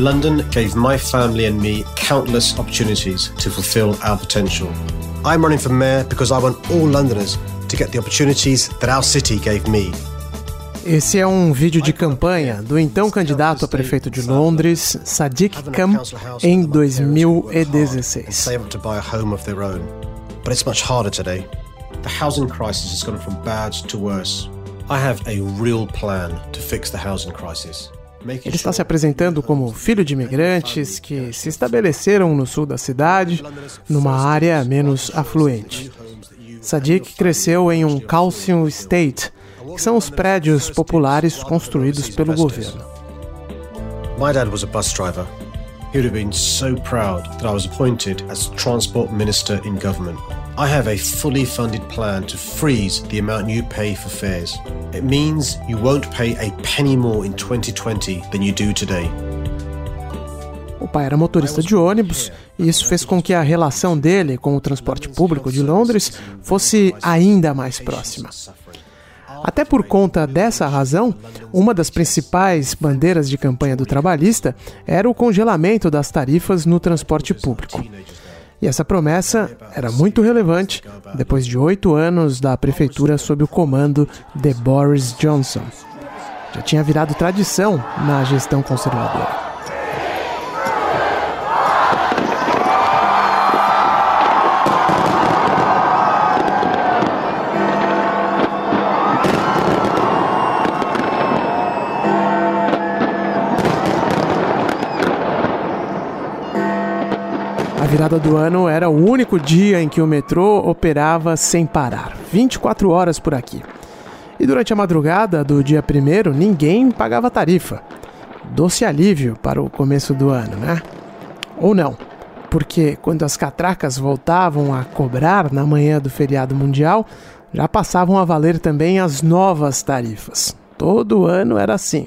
London gave my family and me countless opportunities to fulfill our potential. I'm running for mayor because I want all Londoners to get the opportunities that our city gave me. Esse é um vídeo de campanha do então candidato a prefeito de Londres, Sadiq Khan, em 2016. But it's much harder today. The housing crisis has gone from bad to worse. I have a real plan to fix the housing crisis. Ele está se apresentando como filho de imigrantes que se estabeleceram no sul da cidade, numa área menos afluente. Sadiq cresceu em um calcium estate, que são os prédios populares construídos pelo governo. My dad was a bus driver. He would have been so proud that I was appointed as transport minister in government. I have a fully funded plan to freeze the amount you pay for fares. It means you won't pay a penny more in 2020 than you do today. O pai era motorista de ônibus e isso fez com que a relação dele com o transporte público de Londres fosse ainda mais próxima. Até por conta dessa razão, uma das principais bandeiras de campanha do trabalhista era o congelamento das tarifas no transporte público. E essa promessa era muito relevante depois de oito anos da prefeitura sob o comando de Boris Johnson. Já tinha virado tradição na gestão conservadora. Virada do ano era o único dia em que o metrô operava sem parar, 24 horas por aqui. E durante a madrugada do dia 1 ninguém pagava tarifa. Doce alívio para o começo do ano, né? Ou não, porque quando as catracas voltavam a cobrar na manhã do feriado mundial, já passavam a valer também as novas tarifas. Todo ano era assim.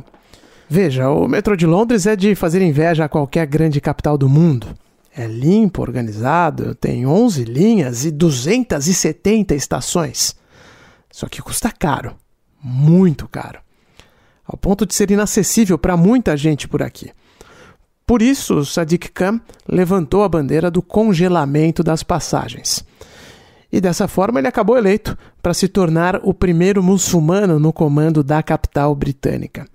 Veja, o metrô de Londres é de fazer inveja a qualquer grande capital do mundo. É limpo, organizado, tem 11 linhas e 270 estações. Só que custa caro, muito caro, ao ponto de ser inacessível para muita gente por aqui. Por isso, Sadiq Khan levantou a bandeira do congelamento das passagens. E dessa forma ele acabou eleito para se tornar o primeiro muçulmano no comando da capital britânica.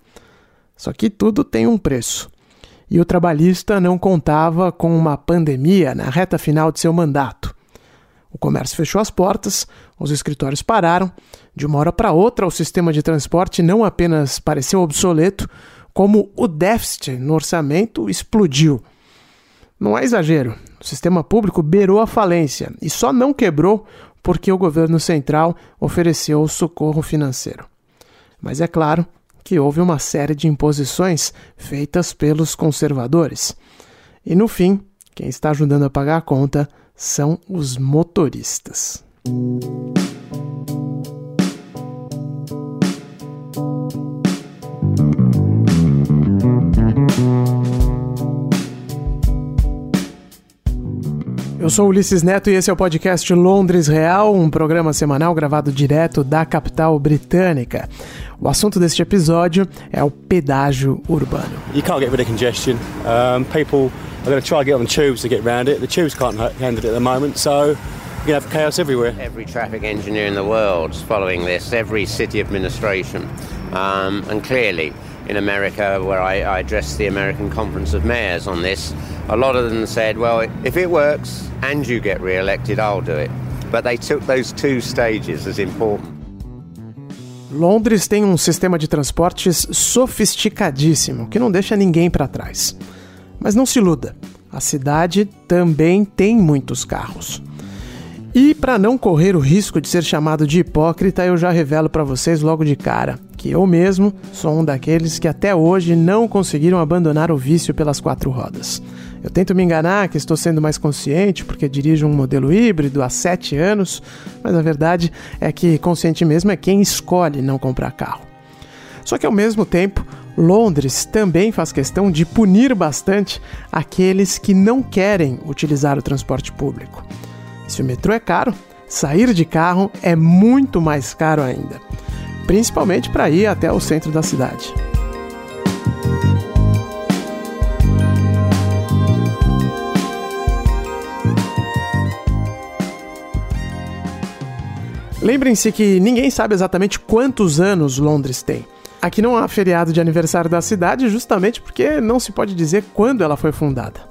Só que tudo tem um preço e o trabalhista não contava com uma pandemia na reta final de seu mandato. O comércio fechou as portas, os escritórios pararam. De uma hora para outra, o sistema de transporte não apenas pareceu obsoleto, como o déficit no orçamento explodiu. Não é exagero, o sistema público beirou a falência e só não quebrou porque o governo central ofereceu socorro financeiro. Mas é claro, que houve uma série de imposições feitas pelos conservadores. E no fim, quem está ajudando a pagar a conta são os motoristas. Eu sou Ulisses Neto e esse é o podcast Londres Real, um programa semanal gravado direto da capital britânica. O assunto deste episódio é o pedágio urbano. You can't get rid of congestion. Um, people are going to try to get on the tubes to get around it. The tubes can't handle it at the moment, so you have chaos everywhere. Every traffic engineer in the world is following this, every city administration. Um, and clearly, in America, where I, I addressed the American Conference of Mayors on this, a lot of them said, well, if it works and you get re elected, I'll do it. But they took those two stages as important. Londres tem um sistema de transportes sofisticadíssimo que não deixa ninguém para trás. Mas não se iluda, a cidade também tem muitos carros. E para não correr o risco de ser chamado de hipócrita, eu já revelo para vocês logo de cara que eu mesmo sou um daqueles que até hoje não conseguiram abandonar o vício pelas quatro rodas. Eu tento me enganar que estou sendo mais consciente porque dirijo um modelo híbrido há sete anos, mas a verdade é que consciente mesmo é quem escolhe não comprar carro. Só que ao mesmo tempo, Londres também faz questão de punir bastante aqueles que não querem utilizar o transporte público. Se o metrô é caro, sair de carro é muito mais caro ainda, principalmente para ir até o centro da cidade. Lembrem-se que ninguém sabe exatamente quantos anos Londres tem. Aqui não há feriado de aniversário da cidade, justamente porque não se pode dizer quando ela foi fundada.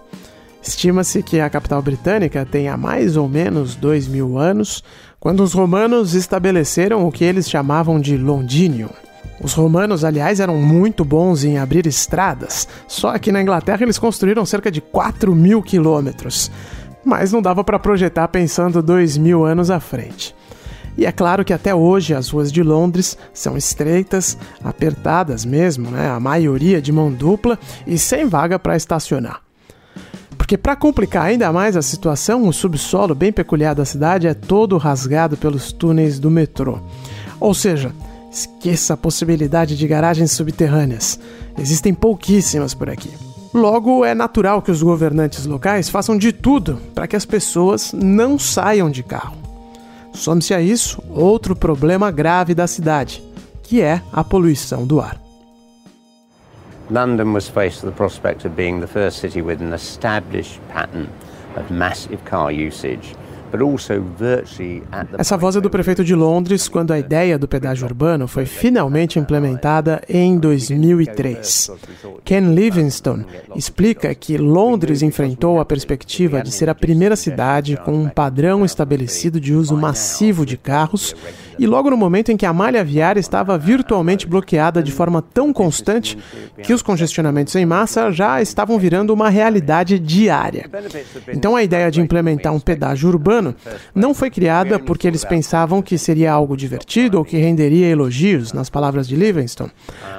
Estima-se que a capital britânica tenha mais ou menos 2 mil anos, quando os romanos estabeleceram o que eles chamavam de Londinium. Os romanos, aliás, eram muito bons em abrir estradas, só que na Inglaterra eles construíram cerca de 4 mil quilômetros. Mas não dava para projetar pensando dois mil anos à frente. E é claro que até hoje as ruas de Londres são estreitas, apertadas mesmo, né? a maioria de mão dupla e sem vaga para estacionar. Porque para complicar ainda mais a situação, o subsolo bem peculiar da cidade é todo rasgado pelos túneis do metrô. Ou seja, esqueça a possibilidade de garagens subterrâneas. Existem pouquíssimas por aqui. Logo, é natural que os governantes locais façam de tudo para que as pessoas não saiam de carro. Some-se a isso outro problema grave da cidade, que é a poluição do ar. London was faced with the prospect of being the first city with an established pattern of massive car usage essa voz é do prefeito de Londres quando a ideia do pedágio urbano foi finalmente implementada em 2003. Ken Livingstone explica que Londres enfrentou a perspectiva de ser a primeira cidade com um padrão estabelecido de uso massivo de carros e logo no momento em que a malha viária estava virtualmente bloqueada de forma tão constante que os congestionamentos em massa já estavam virando uma realidade diária. Então a ideia de implementar um pedágio urbano não foi criada porque eles pensavam que seria algo divertido ou que renderia elogios, nas palavras de Livingstone.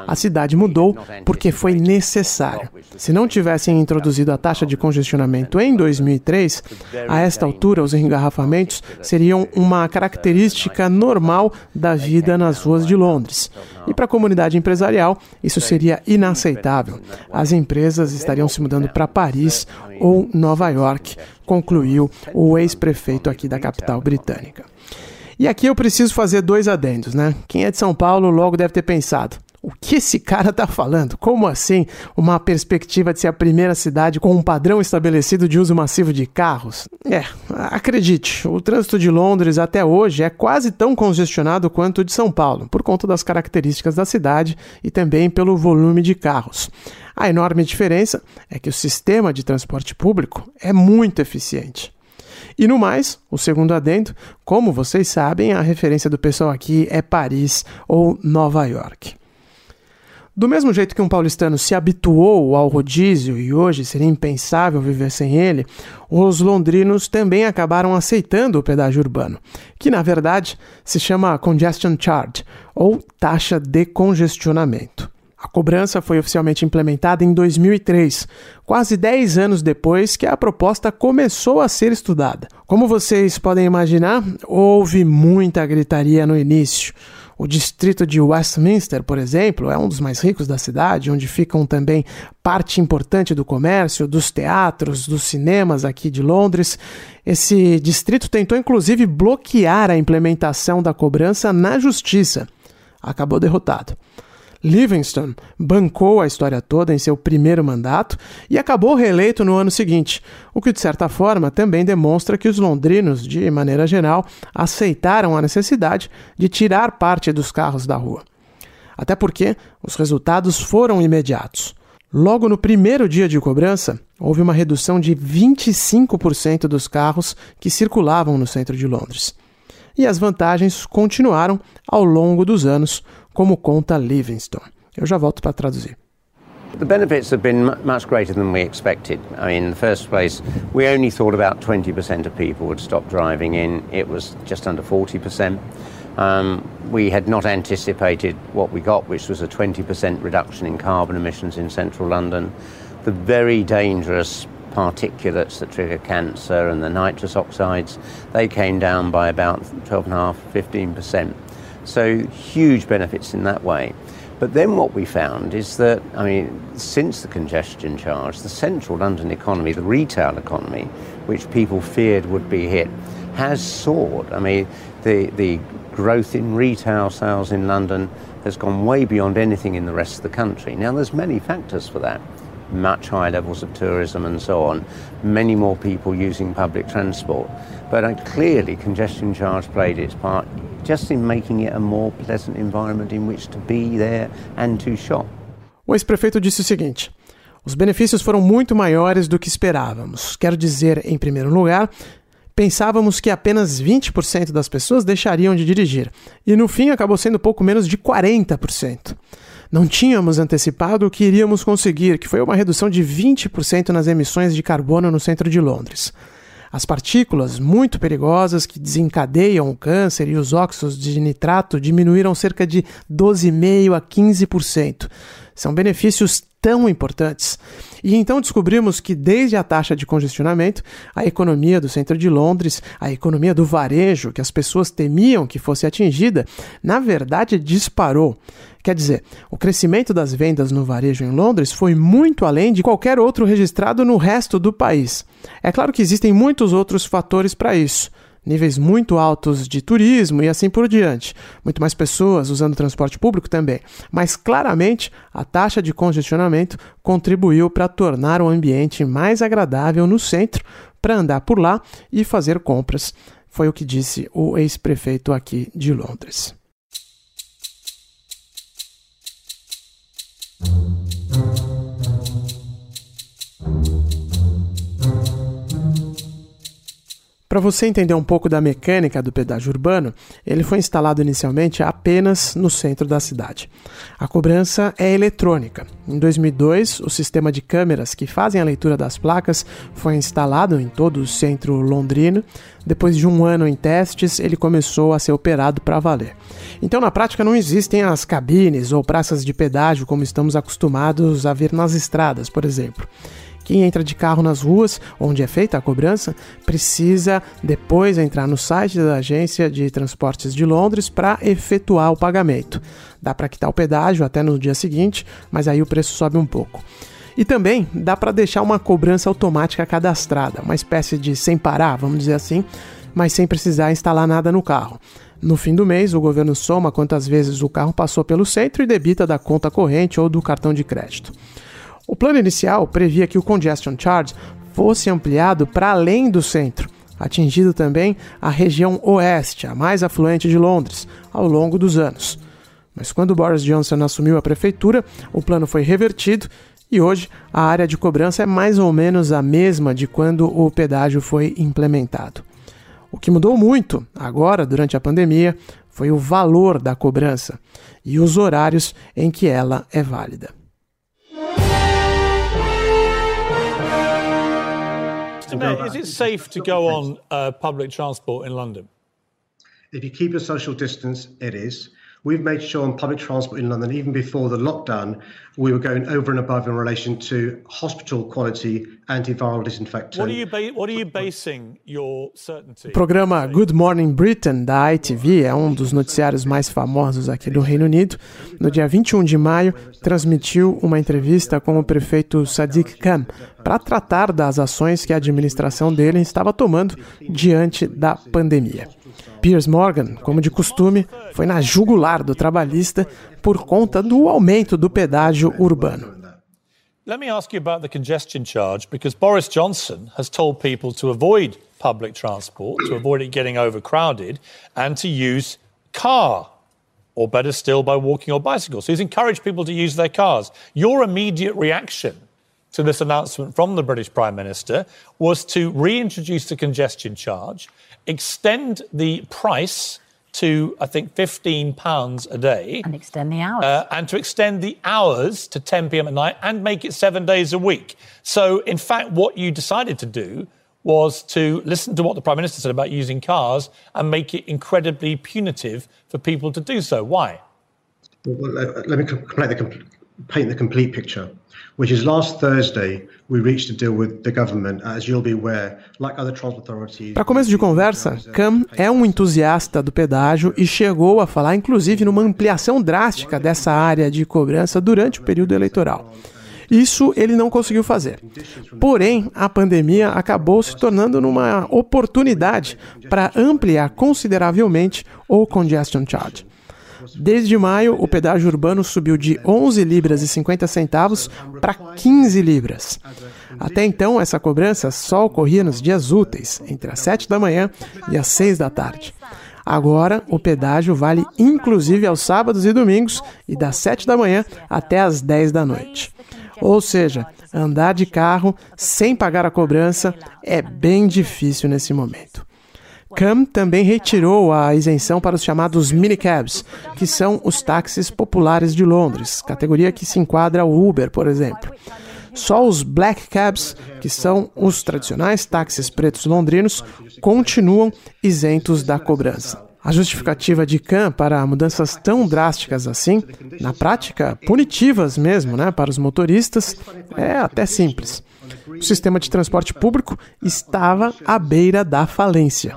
A cidade mudou porque foi necessário. Se não tivessem introduzido a taxa de congestionamento em 2003, a esta altura os engarrafamentos seriam uma característica normal normal da vida nas ruas de Londres. E para a comunidade empresarial, isso seria inaceitável. As empresas estariam se mudando para Paris ou Nova York, concluiu o ex-prefeito aqui da capital britânica. E aqui eu preciso fazer dois adendos, né? Quem é de São Paulo logo deve ter pensado: o que esse cara tá falando? Como assim? Uma perspectiva de ser a primeira cidade com um padrão estabelecido de uso massivo de carros? É, acredite, o trânsito de Londres até hoje é quase tão congestionado quanto o de São Paulo, por conta das características da cidade e também pelo volume de carros. A enorme diferença é que o sistema de transporte público é muito eficiente. E no mais, o segundo adendo, como vocês sabem, a referência do pessoal aqui é Paris ou Nova York. Do mesmo jeito que um paulistano se habituou ao rodízio e hoje seria impensável viver sem ele, os londrinos também acabaram aceitando o pedágio urbano, que na verdade se chama Congestion Charge, ou taxa de congestionamento. A cobrança foi oficialmente implementada em 2003, quase 10 anos depois que a proposta começou a ser estudada. Como vocês podem imaginar, houve muita gritaria no início. O distrito de Westminster, por exemplo, é um dos mais ricos da cidade, onde ficam também parte importante do comércio, dos teatros, dos cinemas aqui de Londres. Esse distrito tentou inclusive bloquear a implementação da cobrança na justiça. Acabou derrotado. Livingstone bancou a história toda em seu primeiro mandato e acabou reeleito no ano seguinte, o que de certa forma também demonstra que os londrinos, de maneira geral, aceitaram a necessidade de tirar parte dos carros da rua. Até porque os resultados foram imediatos. Logo no primeiro dia de cobrança, houve uma redução de 25% dos carros que circulavam no centro de Londres. E as vantagens continuaram ao longo dos anos, como conta Livingstone. Eu já volto para traduzir. The benefits have been much greater than we expected. I mean, in the first place, we only thought about 20% of people would stop driving in. It was just under 40%. Um, we had not anticipated what we got, which was a 20% reduction in carbon emissions in central London. The very dangerous particulates that trigger cancer and the nitrous oxides, they came down by about 12.5, 15%. So huge benefits in that way. But then what we found is that, I mean, since the congestion charge, the central London economy, the retail economy, which people feared would be hit, has soared. I mean, the, the growth in retail sales in London has gone way beyond anything in the rest of the country. Now, there's many factors for that. Much higher levels of tourism and so on, many more people using public transport. But uh, clearly, congestion charge played its part just in making it a more pleasant environment in which to be there and to shop. O ex-prefeito disse o seguinte: os benefícios foram muito maiores do que esperávamos. Quero dizer, em primeiro lugar, pensávamos que apenas 20% das pessoas deixariam de dirigir, e no fim acabou sendo pouco menos de 40%. Não tínhamos antecipado o que iríamos conseguir, que foi uma redução de 20% nas emissões de carbono no centro de Londres. As partículas muito perigosas que desencadeiam o câncer e os óxidos de nitrato diminuíram cerca de 12,5% a 15%. São benefícios tão importantes. E então descobrimos que, desde a taxa de congestionamento, a economia do centro de Londres, a economia do varejo, que as pessoas temiam que fosse atingida, na verdade disparou. Quer dizer, o crescimento das vendas no varejo em Londres foi muito além de qualquer outro registrado no resto do país. É claro que existem muitos outros fatores para isso níveis muito altos de turismo e assim por diante. Muito mais pessoas usando transporte público também. Mas claramente a taxa de congestionamento contribuiu para tornar o ambiente mais agradável no centro para andar por lá e fazer compras. Foi o que disse o ex-prefeito aqui de Londres. Para você entender um pouco da mecânica do pedágio urbano, ele foi instalado inicialmente apenas no centro da cidade. A cobrança é eletrônica. Em 2002, o sistema de câmeras que fazem a leitura das placas foi instalado em todo o centro londrino. Depois de um ano em testes, ele começou a ser operado para valer. Então, na prática, não existem as cabines ou praças de pedágio como estamos acostumados a ver nas estradas, por exemplo. Quem entra de carro nas ruas, onde é feita a cobrança, precisa depois entrar no site da Agência de Transportes de Londres para efetuar o pagamento. Dá para quitar o pedágio até no dia seguinte, mas aí o preço sobe um pouco. E também dá para deixar uma cobrança automática cadastrada, uma espécie de sem parar, vamos dizer assim, mas sem precisar instalar nada no carro. No fim do mês, o governo soma quantas vezes o carro passou pelo centro e debita da conta corrente ou do cartão de crédito. O plano inicial previa que o congestion charge fosse ampliado para além do centro, atingindo também a região oeste, a mais afluente de Londres, ao longo dos anos. Mas quando Boris Johnson assumiu a prefeitura, o plano foi revertido e hoje a área de cobrança é mais ou menos a mesma de quando o pedágio foi implementado. O que mudou muito agora, durante a pandemia, foi o valor da cobrança e os horários em que ela é válida. Is it safe to go on uh, public transport in London? If you keep a social distance, it is. We've made sure on public transport in London, even before the lockdown, we were going over and above in relation to hospital quality antiviral disinfectant. What are you, ba- what are you basing your certainty? O programa Good Morning Britain da ITV é um dos noticiários mais famosos aqui do Reino Unido. No dia 21 de maio, transmitiu uma entrevista com o prefeito Sadiq Khan para tratar das ações que a administração dele estava tomando diante da pandemia. Piers Morgan, como de costume, foi na jugular do trabalhista por conta do aumento do pedágio urbano. Let me ask you about the congestion charge because Boris Johnson has told people to avoid public transport, to avoid it getting overcrowded, and to use car, or better still, by walking or bicycle. So he's encouraged people to use their cars. Your immediate reaction to this announcement from the British Prime Minister was to reintroduce the congestion charge extend the price to I think fifteen pounds a day, and extend the hours, uh, and to extend the hours to 10 p.m. at night, and make it seven days a week. So, in fact, what you decided to do was to listen to what the prime minister said about using cars and make it incredibly punitive for people to do so. Why? Well, let me complete the, paint the complete picture. Which is last Thursday we reached a deal with the government, as you'll be aware, like other transport authorities. Para começo de conversa, Cam é um entusiasta do pedágio e chegou a falar inclusive numa ampliação drástica dessa área de cobrança durante o período eleitoral. Isso ele não conseguiu fazer. Porém, a pandemia acabou se tornando uma oportunidade para ampliar consideravelmente o congestion charge. Desde maio, o pedágio urbano subiu de 11 libras e 50 centavos para 15 libras. Até então, essa cobrança só ocorria nos dias úteis, entre as 7 da manhã e as 6 da tarde. Agora, o pedágio vale inclusive aos sábados e domingos e das 7 da manhã até as 10 da noite. Ou seja, andar de carro sem pagar a cobrança é bem difícil nesse momento. CAM também retirou a isenção para os chamados minicabs, que são os táxis populares de Londres, categoria que se enquadra ao Uber, por exemplo. Só os black cabs, que são os tradicionais táxis pretos londrinos, continuam isentos da cobrança. A justificativa de Khan para mudanças tão drásticas assim, na prática punitivas mesmo, né, para os motoristas, é até simples. O sistema de transporte público estava à beira da falência.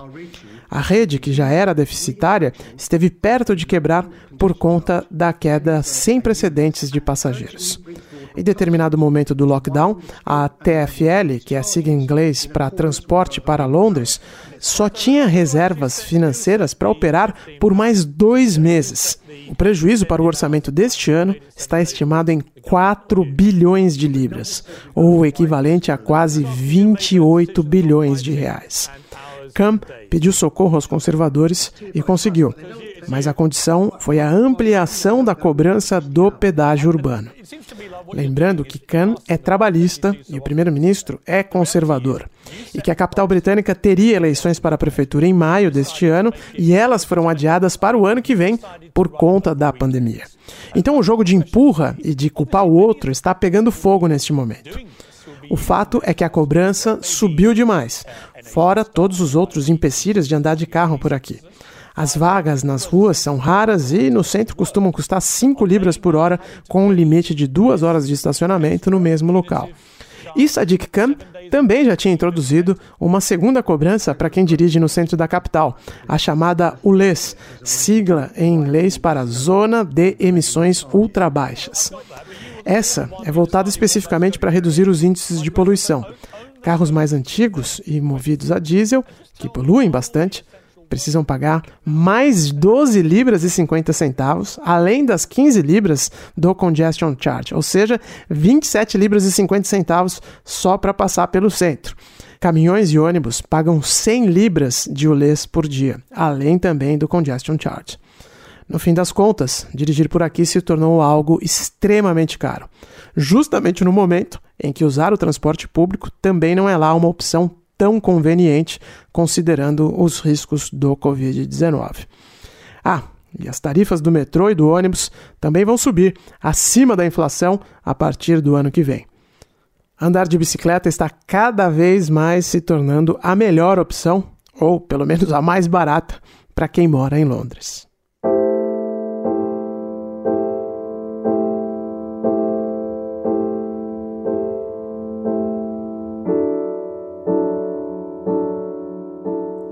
A rede, que já era deficitária, esteve perto de quebrar por conta da queda sem precedentes de passageiros. Em determinado momento do lockdown, a TFL, que é a sigla em inglês para Transporte para Londres, só tinha reservas financeiras para operar por mais dois meses. O prejuízo para o orçamento deste ano está estimado em 4 bilhões de libras, ou o equivalente a quase 28 bilhões de reais. Cam pediu socorro aos conservadores e conseguiu, mas a condição foi a ampliação da cobrança do pedágio urbano. Lembrando que Khan é trabalhista e o primeiro-ministro é conservador, e que a capital britânica teria eleições para a prefeitura em maio deste ano e elas foram adiadas para o ano que vem por conta da pandemia. Então o jogo de empurra e de culpar o outro está pegando fogo neste momento. O fato é que a cobrança subiu demais, fora todos os outros empecilhos de andar de carro por aqui. As vagas nas ruas são raras e no centro costumam custar 5 libras por hora, com um limite de 2 horas de estacionamento no mesmo local. E Sadiq Khan também já tinha introduzido uma segunda cobrança para quem dirige no centro da capital, a chamada ULES, sigla em inglês para Zona de Emissões Ultra Baixas. Essa é voltada especificamente para reduzir os índices de poluição. Carros mais antigos e movidos a diesel, que poluem bastante, precisam pagar mais 12 libras e 50 centavos, além das 15 libras do congestion charge, ou seja, 27 libras e 50 centavos só para passar pelo centro. Caminhões e ônibus pagam 100 libras de ulês por dia, além também do congestion charge. No fim das contas, dirigir por aqui se tornou algo extremamente caro, justamente no momento em que usar o transporte público também não é lá uma opção tão conveniente, considerando os riscos do Covid-19. Ah, e as tarifas do metrô e do ônibus também vão subir acima da inflação a partir do ano que vem. Andar de bicicleta está cada vez mais se tornando a melhor opção, ou pelo menos a mais barata, para quem mora em Londres.